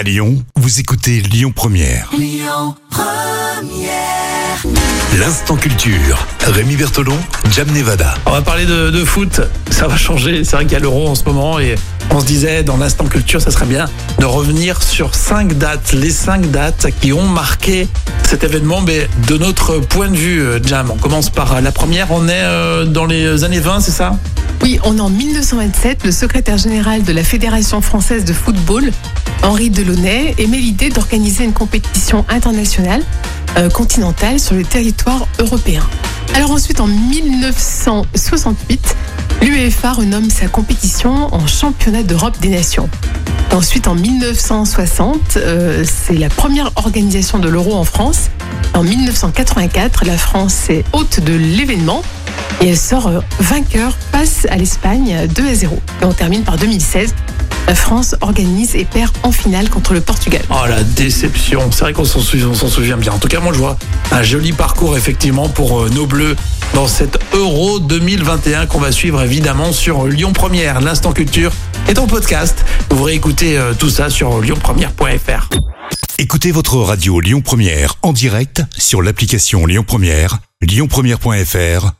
À Lyon, vous écoutez Lyon Première. L'instant culture. Rémi Bertolon, Jam Nevada. On va parler de, de foot. Ça va changer. C'est vrai qu'il y a l'euro en ce moment et on se disait dans l'instant culture, ça serait bien de revenir sur cinq dates, les cinq dates qui ont marqué cet événement. Mais de notre point de vue, euh, Jam, on commence par la première. On est euh, dans les années 20, c'est ça? Oui, en 1927. Le secrétaire général de la Fédération française de football, Henri Delaunay, émet l'idée d'organiser une compétition internationale euh, continentale sur le territoire européen. Alors ensuite, en 1968, l'UEFA renomme sa compétition en championnat d'Europe des nations. Ensuite, en 1960, euh, c'est la première organisation de l'euro en France. En 1984, la France est hôte de l'événement et elle sort euh, vainqueur face à l'Espagne 2 à 0. Et on termine par 2016. La France organise et perd en finale contre le Portugal. Oh la déception, c'est vrai qu'on s'en souvient, on s'en souvient bien. En tout cas, moi je vois un joli parcours effectivement pour euh, nos Bleus dans cet Euro 2021 qu'on va suivre évidemment sur Lyon Première. L'instant culture est en podcast. Vous pourrez écouter euh, tout ça sur lyonpremière.fr. Écoutez votre radio Lyon Première en direct sur l'application Lyon Première, lyonpremière.fr